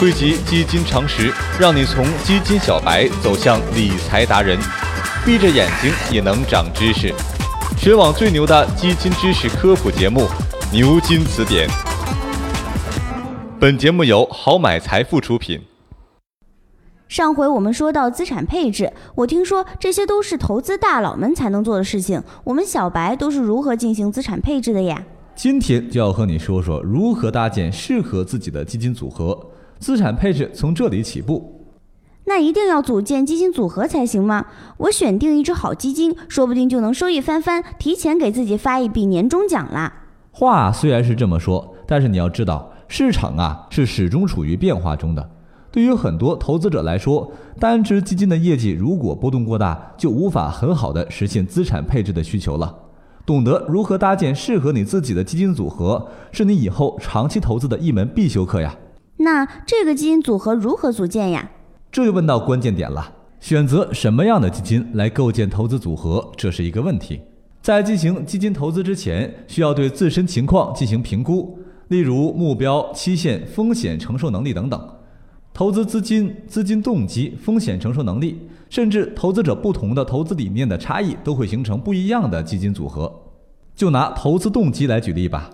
汇集基金常识，让你从基金小白走向理财达人，闭着眼睛也能长知识。全网最牛的基金知识科普节目《牛津词典》。本节目由好买财富出品。上回我们说到资产配置，我听说这些都是投资大佬们才能做的事情，我们小白都是如何进行资产配置的呀？今天就要和你说说如何搭建适合自己的基金组合。资产配置从这里起步，那一定要组建基金组合才行吗？我选定一只好基金，说不定就能收益翻番，提前给自己发一笔年终奖啦。话虽然是这么说，但是你要知道，市场啊是始终处于变化中的。对于很多投资者来说，单只基金的业绩如果波动过大，就无法很好的实现资产配置的需求了。懂得如何搭建适合你自己的基金组合，是你以后长期投资的一门必修课呀。那这个基金组合如何组建呀？这就问到关键点了。选择什么样的基金来构建投资组合，这是一个问题。在进行基金投资之前，需要对自身情况进行评估，例如目标、期限、风险承受能力等等。投资资金、资金动机、风险承受能力，甚至投资者不同的投资理念的差异，都会形成不一样的基金组合。就拿投资动机来举例吧。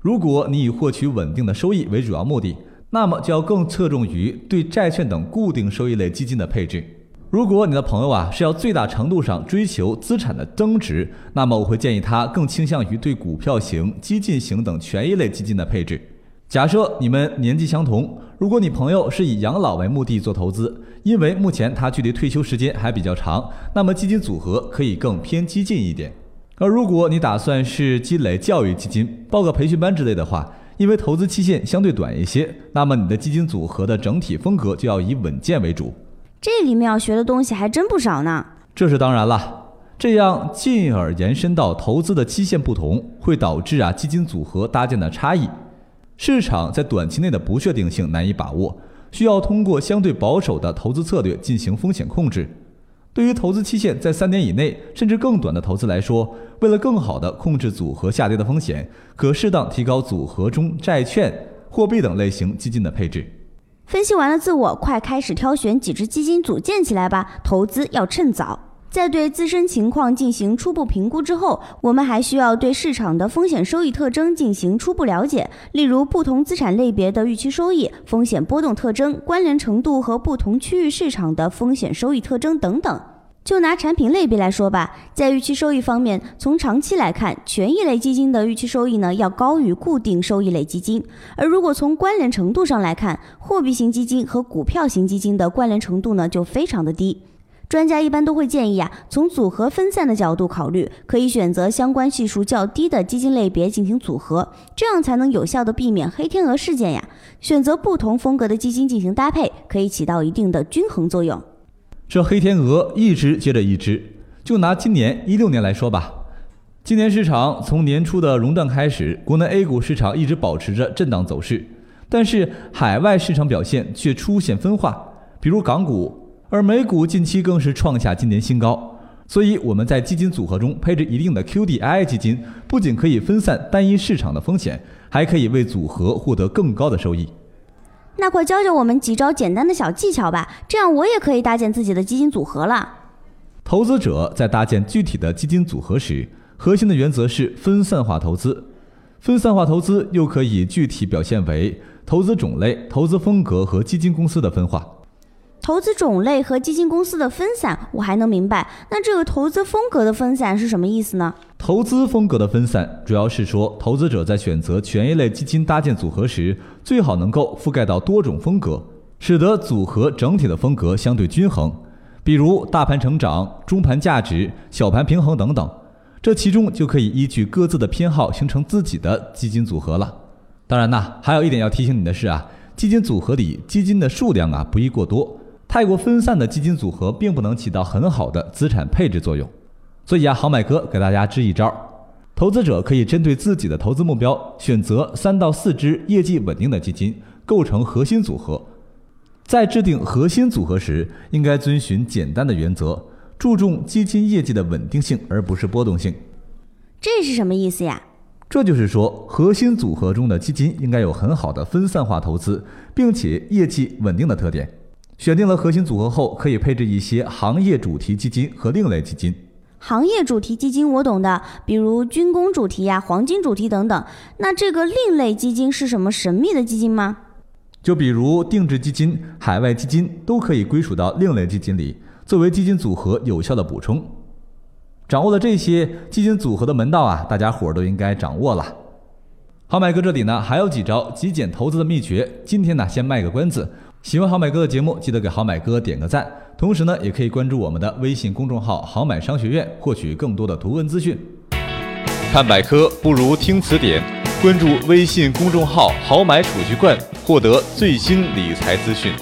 如果你以获取稳定的收益为主要目的，那么就要更侧重于对债券等固定收益类基金的配置。如果你的朋友啊是要最大程度上追求资产的增值，那么我会建议他更倾向于对股票型、激进型等权益类基金的配置。假设你们年纪相同，如果你朋友是以养老为目的做投资，因为目前他距离退休时间还比较长，那么基金组合可以更偏激进一点。而如果你打算是积累教育基金，报个培训班之类的话，因为投资期限相对短一些，那么你的基金组合的整体风格就要以稳健为主。这里面要学的东西还真不少呢。这是当然了，这样进而延伸到投资的期限不同，会导致啊基金组合搭建的差异。市场在短期内的不确定性难以把握，需要通过相对保守的投资策略进行风险控制。对于投资期限在三年以内甚至更短的投资来说，为了更好地控制组合下跌的风险，可适当提高组合中债券、货币等类型基金的配置。分析完了自我，快开始挑选几只基金组建起来吧。投资要趁早。在对自身情况进行初步评估之后，我们还需要对市场的风险收益特征进行初步了解，例如不同资产类别的预期收益、风险波动特征、关联程度和不同区域市场的风险收益特征等等。就拿产品类别来说吧，在预期收益方面，从长期来看，权益类基金的预期收益呢要高于固定收益类基金；而如果从关联程度上来看，货币型基金和股票型基金的关联程度呢就非常的低。专家一般都会建议啊，从组合分散的角度考虑，可以选择相关系数较低的基金类别进行组合，这样才能有效的避免黑天鹅事件呀。选择不同风格的基金进行搭配，可以起到一定的均衡作用。这黑天鹅一只接着一只，就拿今年一六年来说吧，今年市场从年初的熔断开始，国内 A 股市场一直保持着震荡走势，但是海外市场表现却出现分化，比如港股。而美股近期更是创下今年新高，所以我们在基金组合中配置一定的 QDII 基金，不仅可以分散单一市场的风险，还可以为组合获得更高的收益。那快教教我们几招简单的小技巧吧，这样我也可以搭建自己的基金组合了。投资者在搭建具体的基金组合时，核心的原则是分散化投资。分散化投资又可以具体表现为投资种类、投资风格和基金公司的分化。投资种类和基金公司的分散，我还能明白。那这个投资风格的分散是什么意思呢？投资风格的分散，主要是说投资者在选择权益类基金搭建组合时，最好能够覆盖到多种风格，使得组合整体的风格相对均衡。比如大盘成长、中盘价值、小盘平衡等等，这其中就可以依据各自的偏好形成自己的基金组合了。当然呐，还有一点要提醒你的是啊，基金组合里基金的数量啊不宜过多。太过分散的基金组合并不能起到很好的资产配置作用，所以啊，好买哥给大家支一招：投资者可以针对自己的投资目标，选择三到四只业绩稳定的基金，构成核心组合。在制定核心组合时，应该遵循简单的原则，注重基金业绩的稳定性，而不是波动性。这是什么意思呀？这就是说，核心组合中的基金应该有很好的分散化投资，并且业绩稳定的特点。选定了核心组合后，可以配置一些行业主题基金和另类基金。行业主题基金我懂的，比如军工主题呀、黄金主题等等。那这个另类基金是什么神秘的基金吗？就比如定制基金、海外基金都可以归属到另类基金里，作为基金组合有效的补充。掌握了这些基金组合的门道啊，大家伙儿都应该掌握了。好买哥这里呢还有几招极简投资的秘诀，今天呢先卖个关子。喜欢好买哥的节目，记得给好买哥点个赞，同时呢也可以关注我们的微信公众号“好买商学院”，获取更多的图文资讯。看百科不如听词典，关注微信公众号“好买储蓄罐”，获得最新理财资讯。